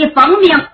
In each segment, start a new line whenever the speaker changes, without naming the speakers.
你放命！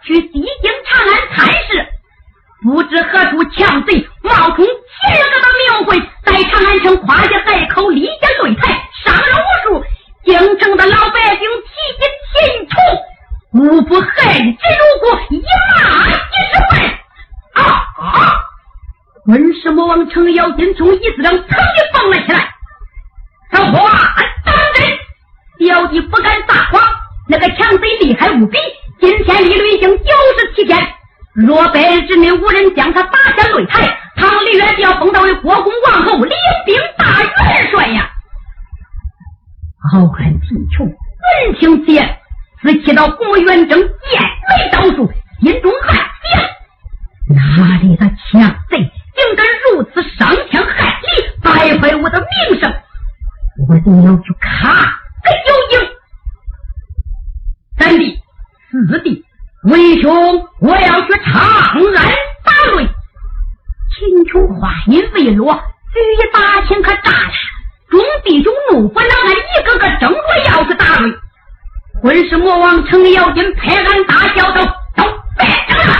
程咬金拍案大笑道：“都，别争了，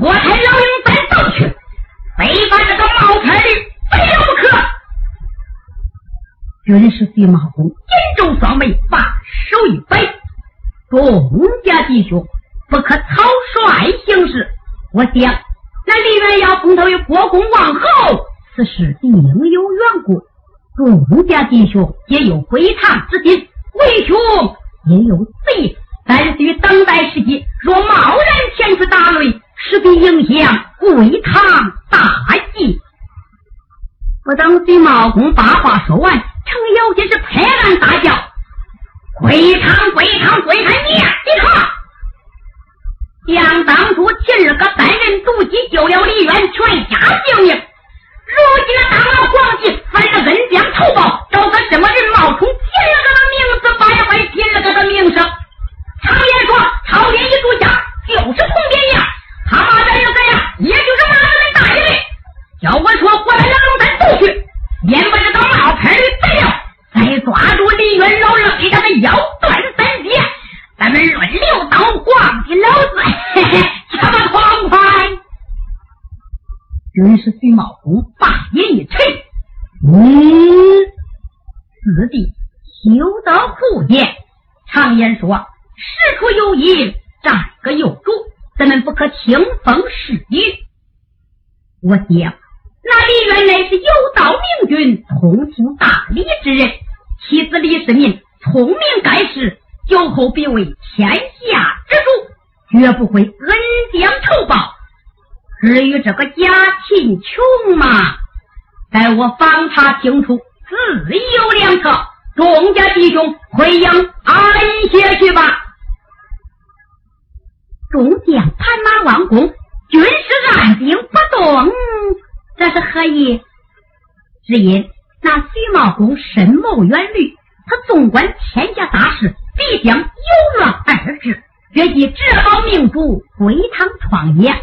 我才老鹰再斗去，非把这个茅台的非了不可。”军师弟马红，紧皱双眉，把手一摆：“东家弟兄，不可草率行事。我爹，那李元要碰头为国公王后，此事定有缘故。东家弟兄皆有归堂之心，为兄。”也有罪，但需等待时机。若贸然前去打擂，势必影响归唐大计。”不等徐茂公把话说完。程咬金是拍案大叫：“归堂归堂归堂你你看，想当初秦二哥单人独骑救了李渊全家性命，如今那大王皇帝反着恩将仇报，找个什么人冒充秦二哥的名字，败坏秦二哥的名声。常言说，朝廷一住下就是铜边样，他骂咱是怎样，也就是骂咱们大人。叫我说，过来让龙山走去。”免不知道冒牌的贼了，再抓住李元老人，给他的腰断三截，咱们轮流当皇帝，老子嘿嘿，这么痛快！军师徐茂公把眼一沉，嗯，四弟休得胡言。常言说，事出有因，战个有主，咱们不可听风使雨。我爹，那李渊乃是有道明君、通情达理之人，妻子李世民聪明盖世，酒后必为天下之主，绝不会恩将仇报。至于这个贾秦琼嘛，待我访查清楚，自有良策。众家弟兄回营安歇去吧。中将盘马王公，军师按兵不动，这是何意？只因那徐茂公深谋远虑，他纵观天下大事，必将有乱二至，决计只好命主归堂创业。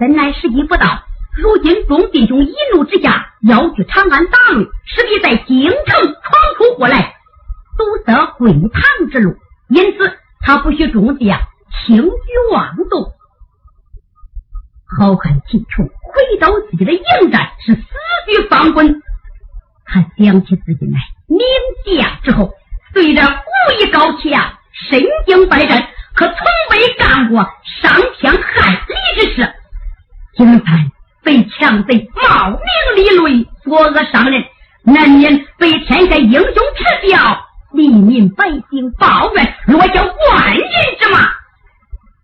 本来时机不到，如今众弟兄一怒之下要去长安打擂，势必在京城闯出祸来，堵塞归堂之路。因此，他不许众将轻举妄动。好汉秦琼回到自己的营寨，是思绪翻滚。他想起自己乃名将之后，虽然武艺高强，身经百战，可从未干过伤天害理之事。今番被强贼冒名立类，作恶伤人，难免被天下英雄耻笑，黎民百姓抱怨，落下万人之骂。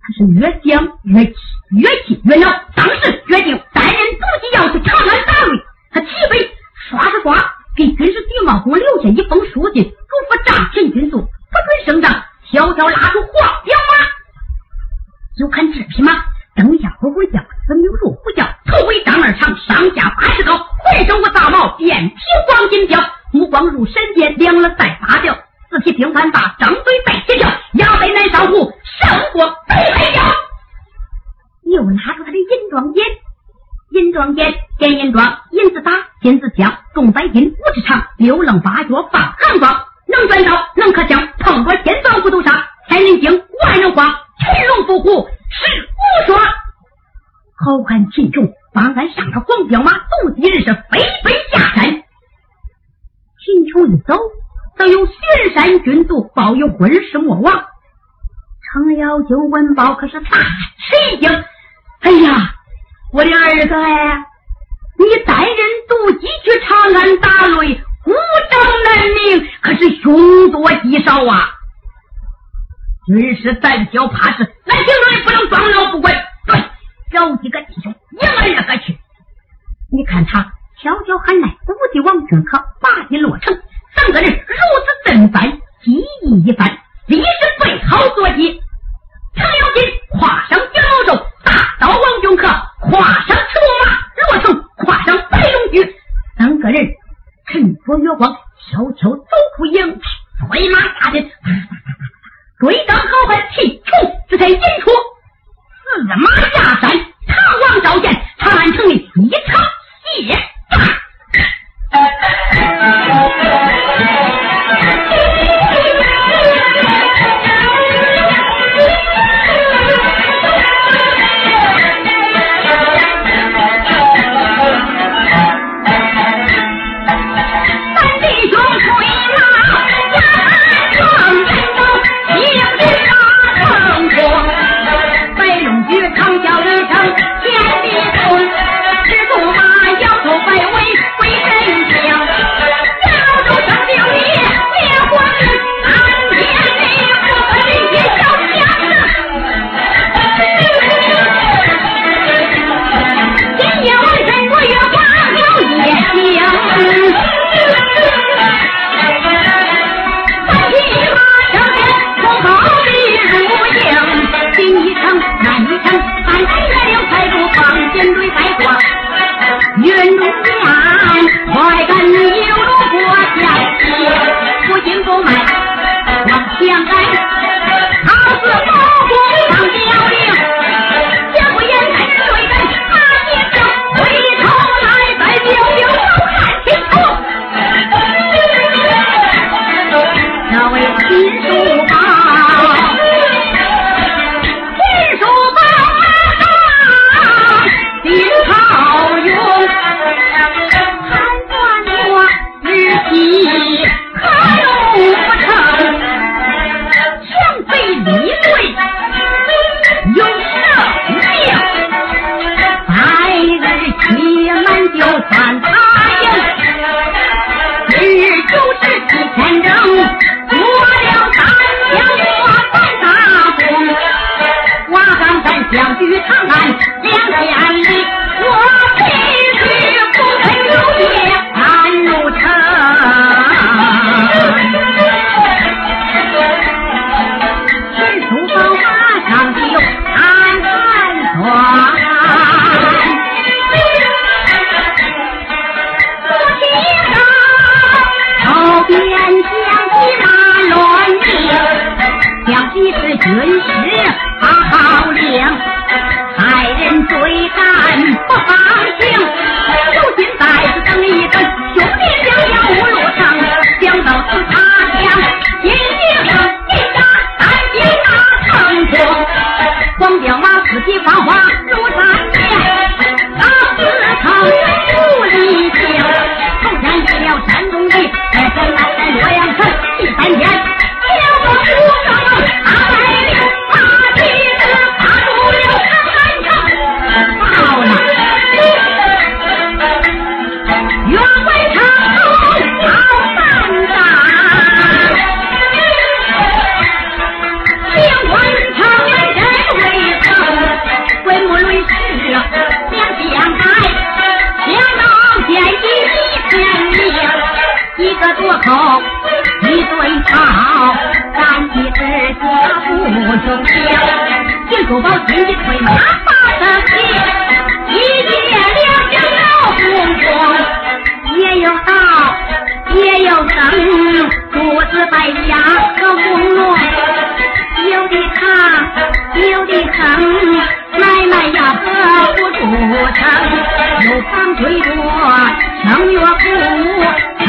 他是越想越气，越气越恼。当时决定带人独己要去长安打擂。他起飞，刷刷刷给军师徐茂公留下一封书信，嘱咐仗前军卒不准声张，悄悄拉出黄骠马。就看这匹马，蹬下呼呼叫。分有入虎叫，头尾张二长，上下八尺高，浑身无杂毛，遍体黄金貂，目光如闪电，两耳带八角，四蹄平凡大，张嘴带铁条，牙背乃上虎，胜过北海蛟。又拿出他的银装锏，银装锏，电银装，银子打，金子镶，重百斤，五尺长，六棱八角放寒光，能转刀，能刻枪，碰着金装不都杀，千人惊，万人慌，群龙伏虎，是我说。好汉秦琼方才上了黄骠马，独自一人是飞奔下山。秦琼一走，早有玄山军卒报有婚事莫往。程咬金闻报，可是大吃一惊。哎呀，我的儿子哎，你带人独骑去长安打擂，孤掌难鸣，可是凶多吉少啊！军师胆小怕事，来行动不能装老不管。对找几个弟兄一个一个去，你看他悄悄喊来武帝王君可把你落成，三个人如此阵班，记忆一番，立时备好坐骑。程咬金跨上金毛兽，大刀王君可跨上赤龙马，罗成跨上白龙驹，三个人趁着月光悄悄走出营，催马下阵，追赶好汉秦琼，这才引出。四马下山，唐王召见，长安城里一场血战。将军长安两千里，我。一个多口一顿草咱的儿子不中听见土包金的腿麻妈生气一夜两天闹哄哄也有好也有疼独自在家可温暖有的疼有的疼买卖呀喝不出成有房最多能岳父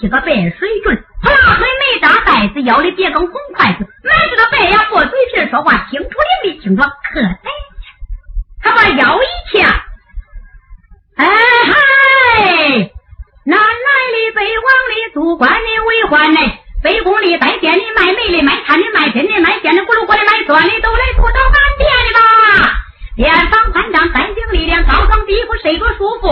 是个白水准。啪啦黑没大袋子腰里别根红筷子满是个白牙破嘴皮说话清楚也没清楚可在他把腰一掐哎嗨南来的北往的祖关的为患呢？北宫里拜见的卖煤的卖炭的卖针的卖线的咕噜过来卖钻的都来吐到半店的吧。店房宽敞三行力量高高低不睡着舒服？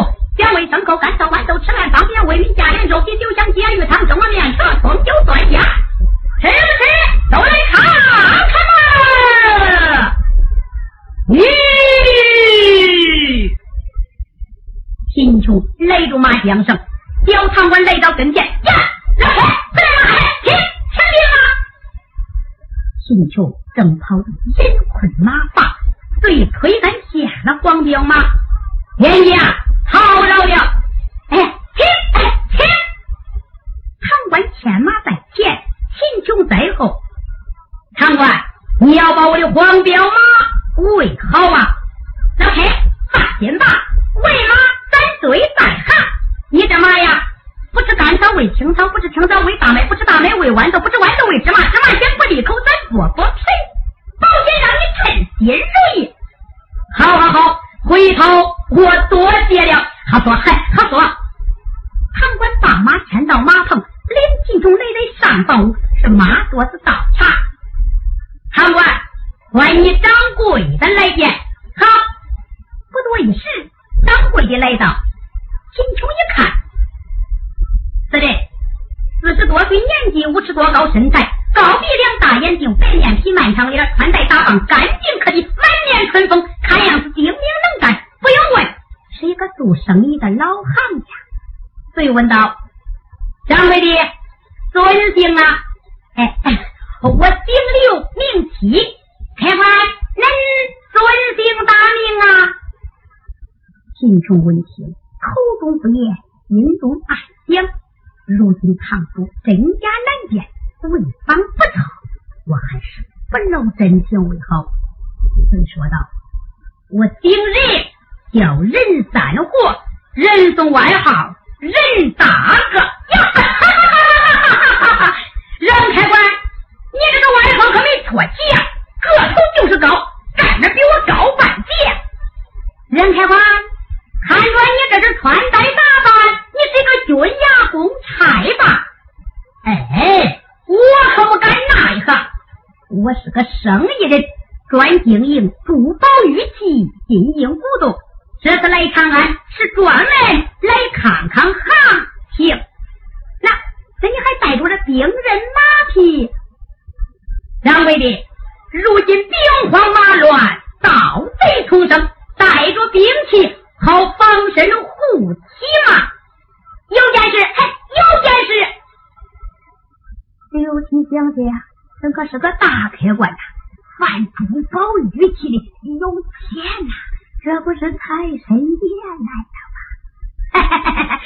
都是马多子倒茶。贪官，欢你掌柜的来见。好，不多一时，掌柜的来到。秦琼一看，是的，四十多岁，年纪五尺多高，身材高鼻梁，大眼睛，白脸皮，漫长脸，穿戴打扮干净可以，满面春风，看样子精明能干。不用问，是一个做生意的老行家。遂问道：“掌柜的。”尊姓啊？哎，我姓六，名齐。开怀，恁尊姓大名啊？秦琼闻听，口中不言，心中暗想：如今唐叔真假难辨，为防不测，我还是不露真情为好。遂说道：“我顶人，叫任三货，人送外号任大哥。呀”哈哈哈任开关，你这个外号可没错呀，个头就是高，站着比我高半截。任开关，看着你这是穿戴打扮，你是个军牙公差吧？哎，我可不敢那一哈，我是个生意人，专经营珠宝玉器、金银古董。这次来长安是专门来看看行情。那这你还带着这兵刃马匹？掌柜的，如今兵荒马乱，盗贼丛生，带着兵器好防身护体嘛。有件事，嘿，有件事。刘青想想，这可是个大客官呐，贩珠宝玉器的，有钱呐，这不是财神爷来了吗？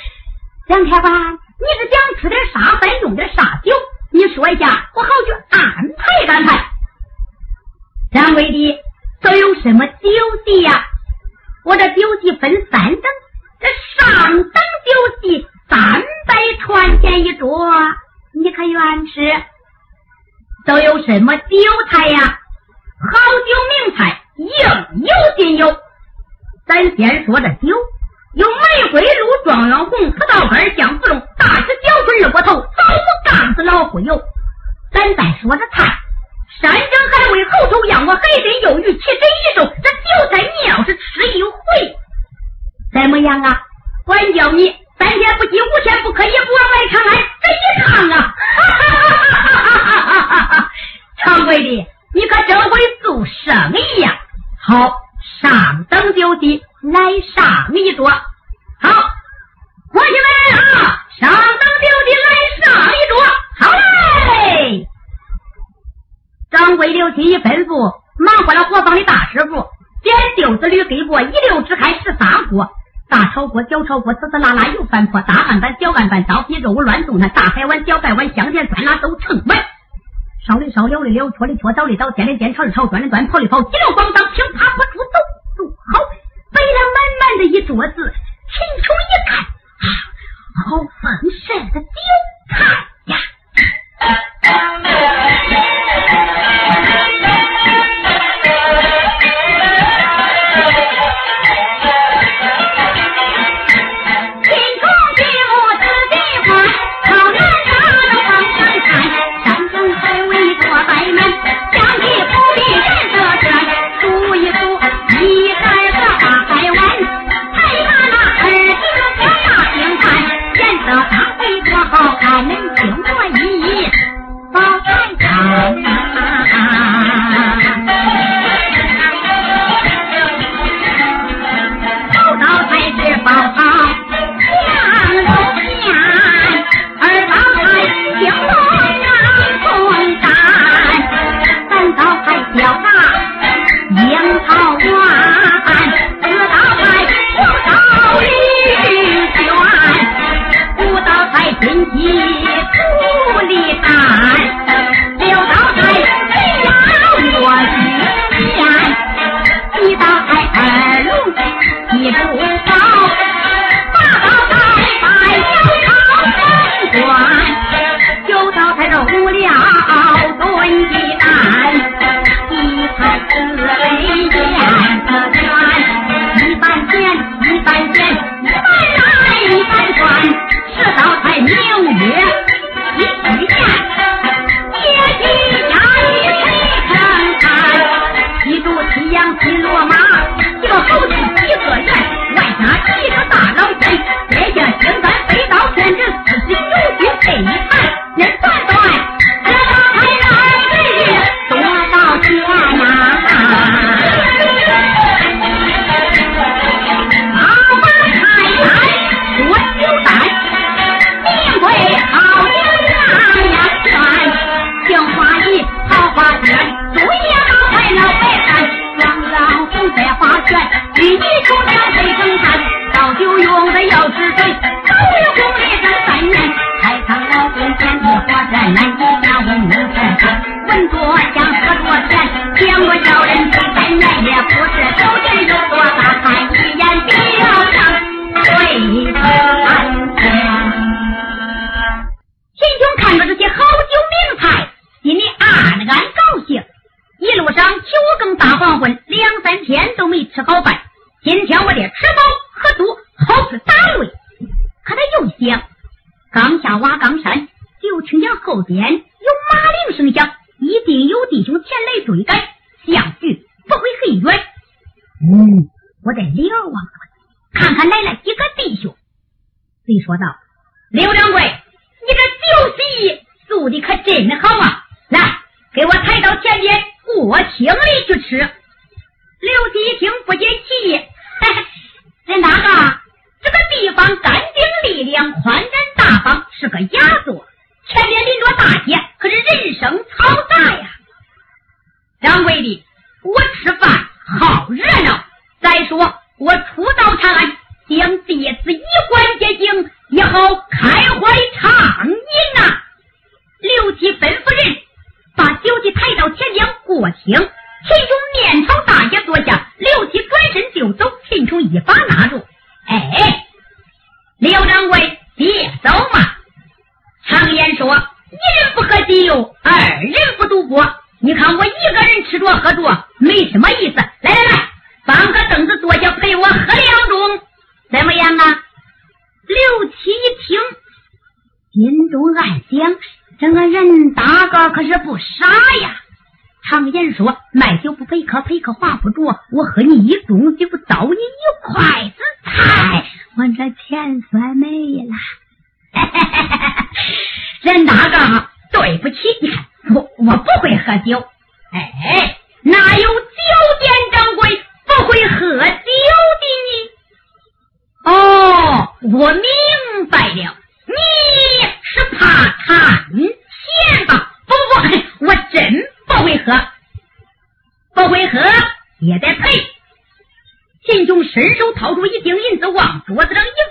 蒋客官，你是想吃点啥饭，用点啥酒？你说一下，我好去安排安排。掌柜的，都有什么酒席呀？我这酒席分三等，这上等酒席三百串钱一桌，你可愿吃？都有什么酒菜呀？好酒名菜应有尽有。咱先说这酒，有玫瑰露状元红，葡萄干香芙蓉，大师雕出二锅头，枣木杠子老虎油。咱再说这菜，山珍海味猴头羊我海参鱿鱼七珍一肉，这酒菜你要是吃一回，怎么样啊？管教你三天不饥，五天不渴，也不往外长安这一趟啊！掌柜的，你可真会做生意呀！好。我滋滋啦啦又翻破大案板小案板着急着我乱动那大海碗小白碗香甜酸辣都成碗烧的烧撩的撩搓的搓倒的倒尖的尖炒的炒转的转跑的跑急流光当听他不住走走好背了满满的一桌子秦琼一看啊好丰盛的掌柜的，我吃饭好热闹。再说我初到长安，将弟子衣冠洁净，也好开怀畅饮呐。刘七吩咐人把酒席抬到前厅过厅。伸手掏出一锭银子往桌子上一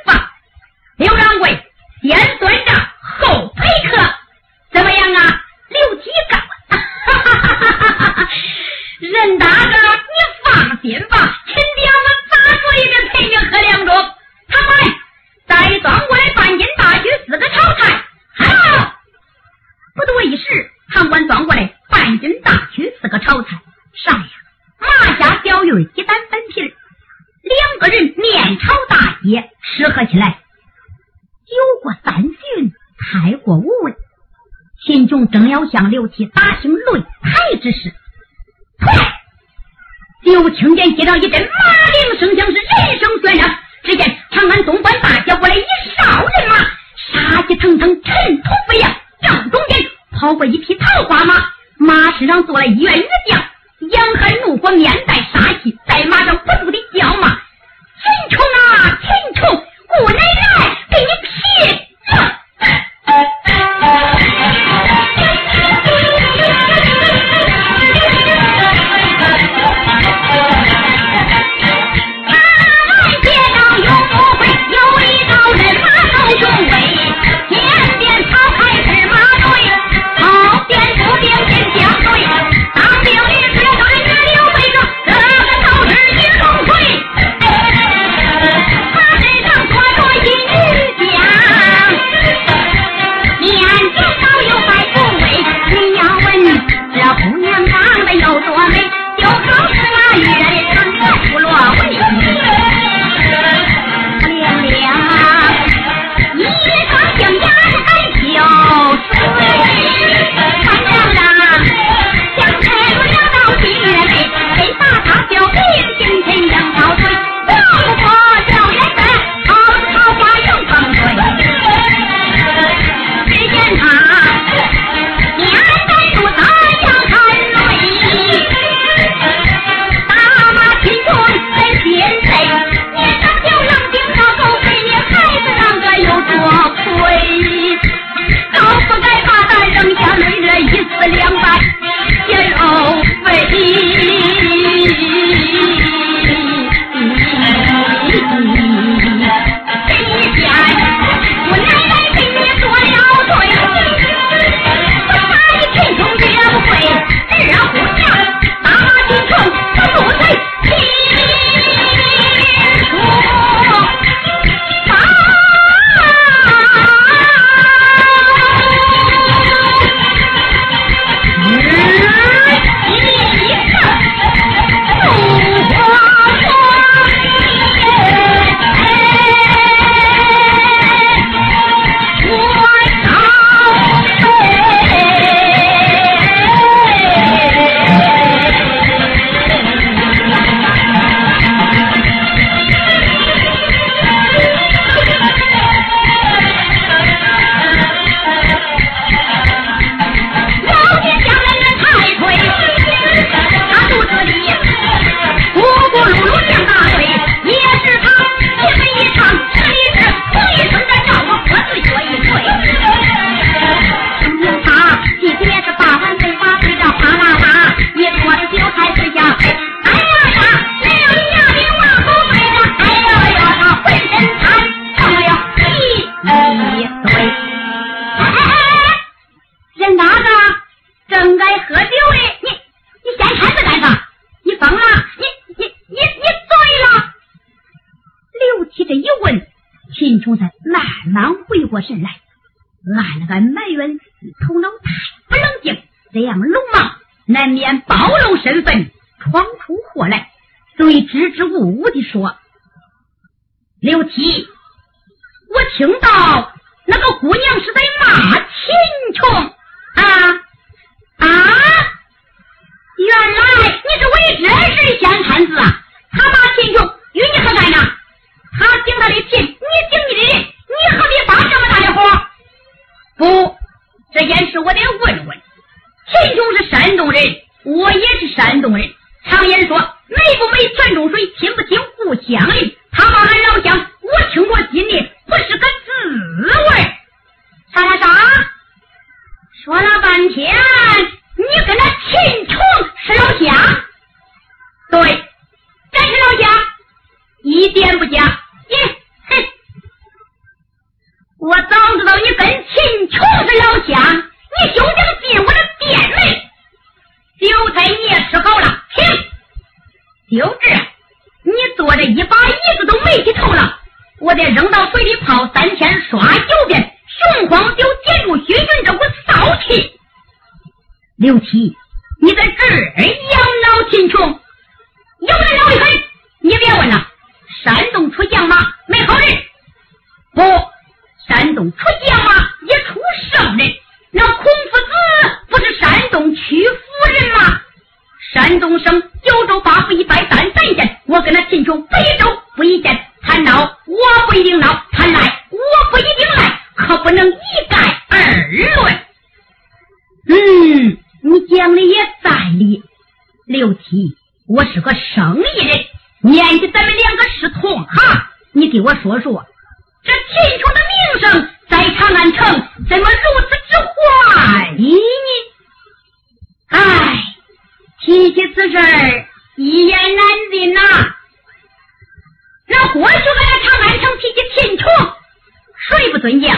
过神来，俺那个埋怨自己头脑太不冷静，这样鲁莽难免暴露身份，闯出祸来。对支支吾吾的说：“刘七，我听到那个姑娘是在骂秦琼啊啊！原来你是为这事先看子啊！他骂秦琼与你何干呢？他顶他的秦，你顶你的人，你何必发这么大的火？不，这件事我得问问。秦琼是山东人，我也是山东人。常言说。”美不美，泉中水；亲不亲，故乡邻。他骂俺老乡，我听我心里不是个滋味。啥啥啥？说了半天，你跟那秦琼是老乡？对，咱是老乡，一点不假。你哼，我早知道你跟秦琼是老乡，你就想进我的店门。韭菜你也吃好了，停。就这，你坐着一把椅子都没起头了，我得扔到水里泡三天，刷九遍，雄黄酒解入熏熏这股骚气。刘七，你在这儿养老秦琼，有没有一回？你别问了，山东出将马没好人，不，山东出将马也出圣人。那孔夫子不是山东曲阜人吗？山东省九州八府一百三三县，我跟他秦琼不一州不一县，他闹我不一定闹，他来我不一定来，可不能一概而论。嗯，你讲的也在理。刘七，我是个生意人，年纪咱们两个是同行，你给我说说，这秦琼的名声在长安城怎么如此之坏呢？唉。提起此事一言难尽呐。那过去在那长安城提起秦琼，谁不尊敬？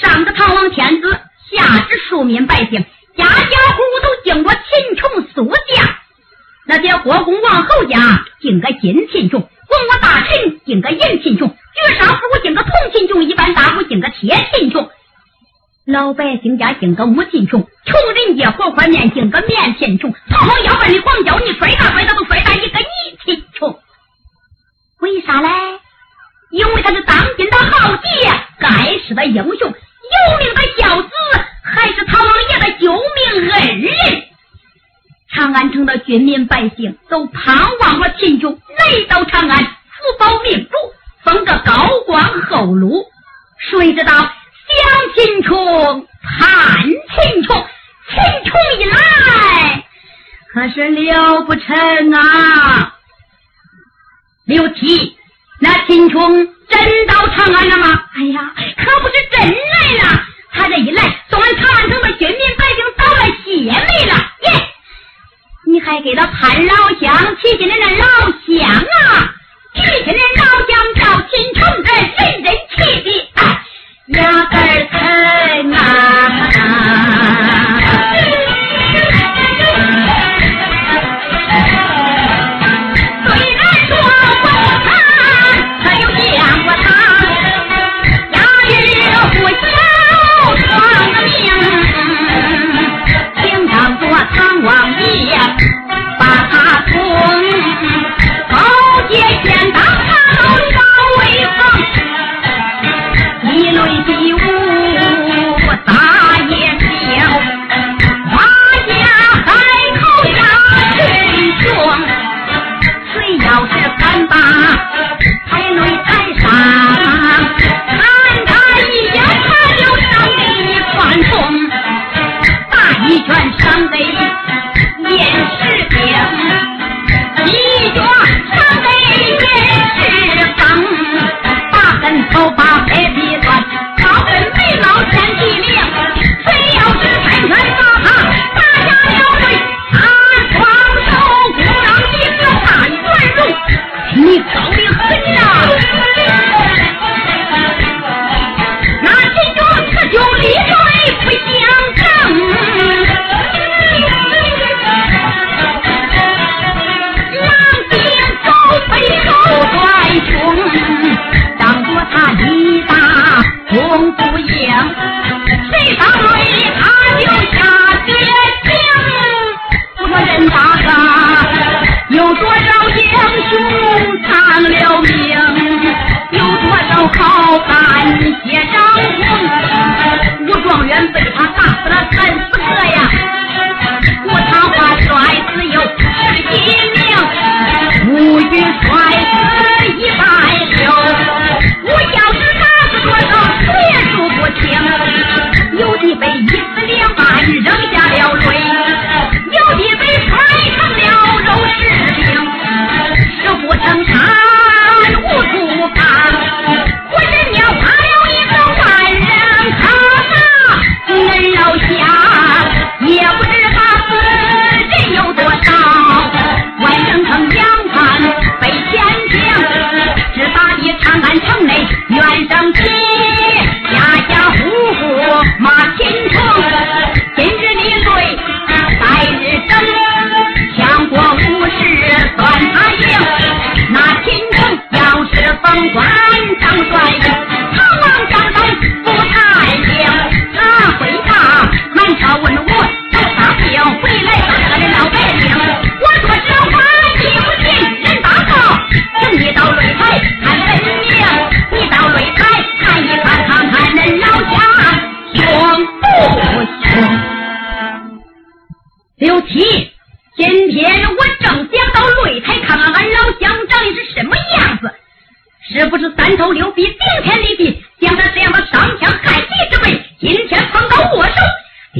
上至唐王天子，下至庶民百姓，家家户户都敬过秦琼苏将。那些国公王侯家敬个金秦琼，文武大臣敬个银秦琼，绝杀夫敬个铜秦琼，一般大户敬个铁秦琼。人家敬个木秦琼，穷人家活块面敬个面秦琼，讨好要饭的光脚你摔打摔打都摔打一个你贫穷。为啥嘞？因为他是当今的豪杰，盖世的英雄，有名的孝子，还是唐王爷的救命恩人。长安城的军民百姓都盼望着秦琼来到长安，福保命主，封个高官厚禄。谁知道？想秦琼，盼秦琼，秦琼一来，可是了不成啊！刘七，那秦琼真到长安了吗？哎呀，可不是真来了。他这一来，送俺长安城的军民百姓倒了血霉了。耶，你还给他盼老乡，提起来那老乡啊，提起来老乡叫秦琼，这人人气的。压根儿疼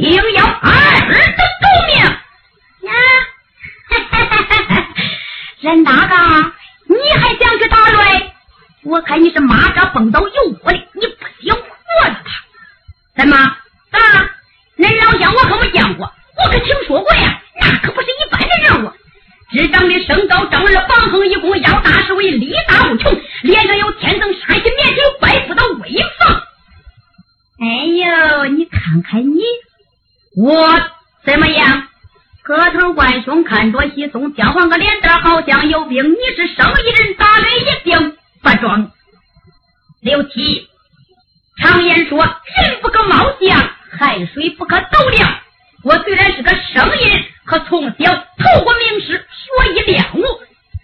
定要二的狗命呀！任大哥，你还想去打擂？我看你是蚂蚱蹦到油锅里，你不想活了吧？怎么？啊？恁老乡我可没见过，我可听说过呀。那可不是一般的人物，只长得身高正二，膀横一弓，腰大势为，力大无穷，脸上有天生杀气，面前有怪妇的威风。哎呦，你看看你，我怎么样？个头怪凶，看着稀松，交换个脸蛋好像有病。你是生意人，打人一定不装。刘七，常言说，人不可貌相，海水不可斗量。我虽然是个生意人，可从小透过名师，学艺练武，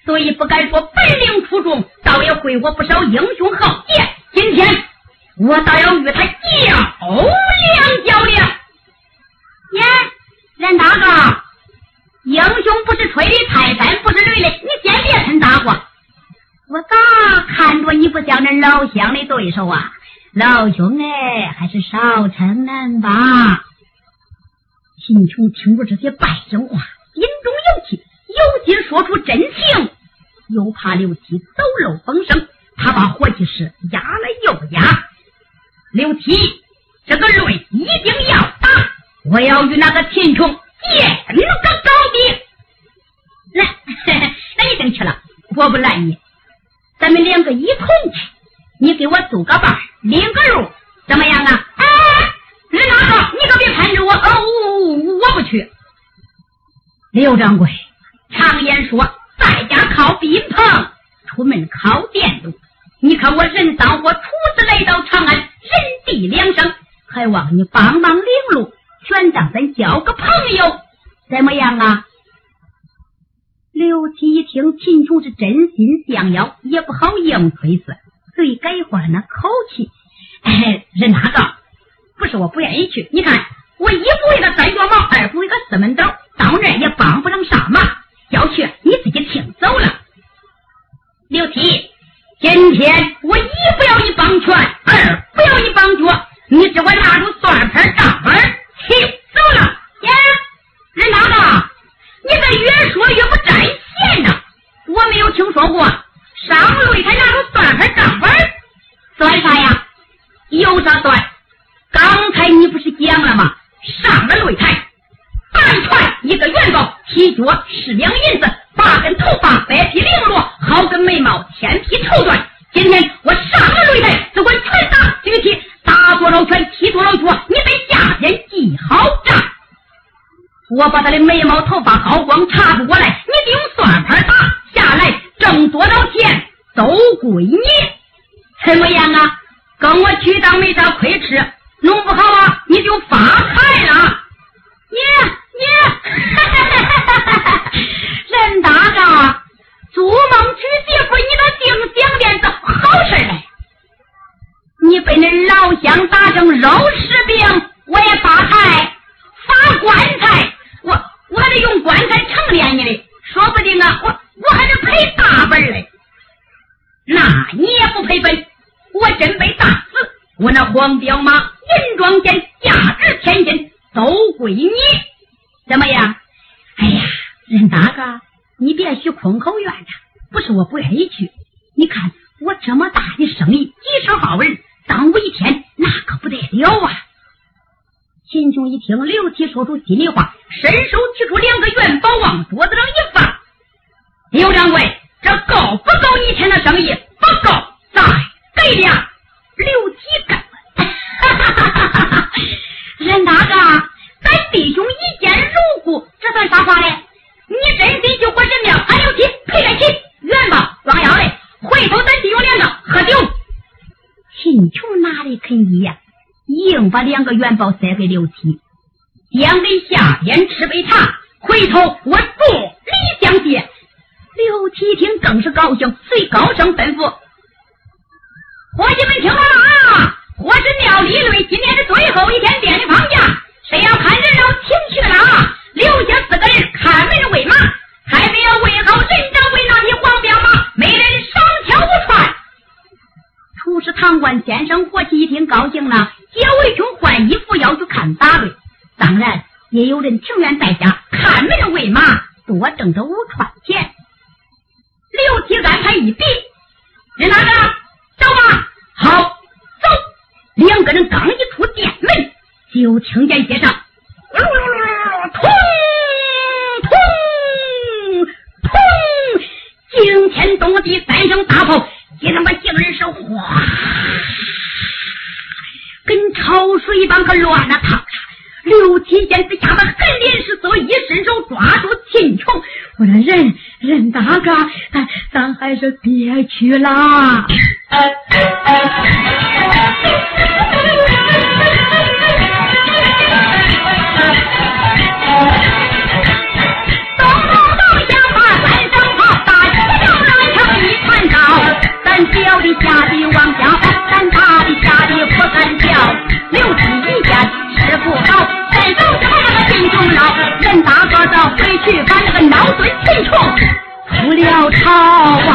所以不敢说本领出众，倒也会过不少英雄豪杰。今天我倒要与他较量较量。呀，任大哥。英雄不是吹的，泰山不是擂的，你先别趁大话。我咋看着你不像恁老乡的对手啊？老兄哎，还是少称恁吧。听着这些败声话，心中有气，有心说出真情，又怕刘七走漏风声，他把火气是压了又压。刘七，这个擂一定要打，我要与那个秦琼见个高低。来，那你等去了。我不拦你，咱们两个一同去，你给我做个伴，领个路，怎么样啊？哎，任大哥，你可别看着我，哦，我不去。刘掌柜，常言说，在家靠宾朋，出门靠店路。你看我人当火，初次来到长安，人地两生，还望你帮忙领路，全当咱交个朋友，怎么样啊？刘七一听秦琼是真心相邀，也不好硬推辞，遂改换了口气：“哎，任大哥，不是我不愿意去，你看我一不为个三脚猫，二不为个四门斗，到那也帮不上啥忙。要去你自己请走了。刘七，今天我一不要你帮拳，二不要你帮脚，你只管拿住算盘账本，请走了。呀，任大哥。”你这越说越不沾线呐！我没有听说过上擂台拿出算盘账本算啥呀？有啥算？刚才你不是讲了吗？上了擂台，半传一个元宝，踢十两银子，八根头发白皮绫罗，好根眉毛天皮绸缎。今天我上了擂台，只管拳打脚踢，打多少拳踢多少脚，你在下边记好账。我把他的眉毛、头发耗光，查不过来，你得用算盘打下来，挣多少钱都归你。怎么样啊？跟我去当没啥亏吃，弄不好啊，你就发财了。你你，任大哥，做梦娶媳妇，你都净想点子好事嘞。你被那老乡打成肉食饼，我也发财，发棺材。我我还得用棺材成殓你嘞，说不定啊，我我还得赔大本嘞。那你也不赔本，我真被打死，我那黄骠马、银装剑，价值千金，都归你。怎么样？哎呀，任大哥，你别许空口怨他，不是我不愿意去。你看我这么大的生意，几十号人，耽误一天，那可不得了啊。秦琼一听刘七说出心里话，伸手取出两个元宝往桌子上一放。刘掌柜，这够不够你天的生意？不够，再给俩。刘七干，哈哈哈哈哈哈！任大哥，咱弟兄一见如故，这算啥话嘞？你真心去火神庙，俺刘七赔得起元宝装腰嘞。回头咱弟兄两个喝酒。秦琼哪里肯依呀？把两个元宝塞给刘七，将给下边吃杯茶，回头我助礼相谢。刘七听更是高兴，遂高声吩咐：“伙计们听到了啊！火神庙立擂，今天是最后一天店里放假，谁要看热闹，请去了啊！留下四个人看门喂马，还得要喂好人掌柜那匹黄骠马，没人双挑五串。”厨师唐官先生，伙计一听高兴了。小为兄换衣服要去看打擂，打也有人情愿在家看门喂马，多挣着五串钱。刘七安排一比，人拿着，走吧。好，走。两个人刚一出店门，就听见街上，咚咚咚，惊天动地三声大炮，你他妈竟然是哗，跟潮水般可乱了套了。刘七见这下子狠脸是走，一伸手抓住秦琼，我说任任大哥，咱咱还是别去了。小的家的往下跑，咱大的家的不敢叫。刘七一见师傅好，伸手就把那个秦琼捞。任大哥的回去把那个孬孙秦琼出了巢啊！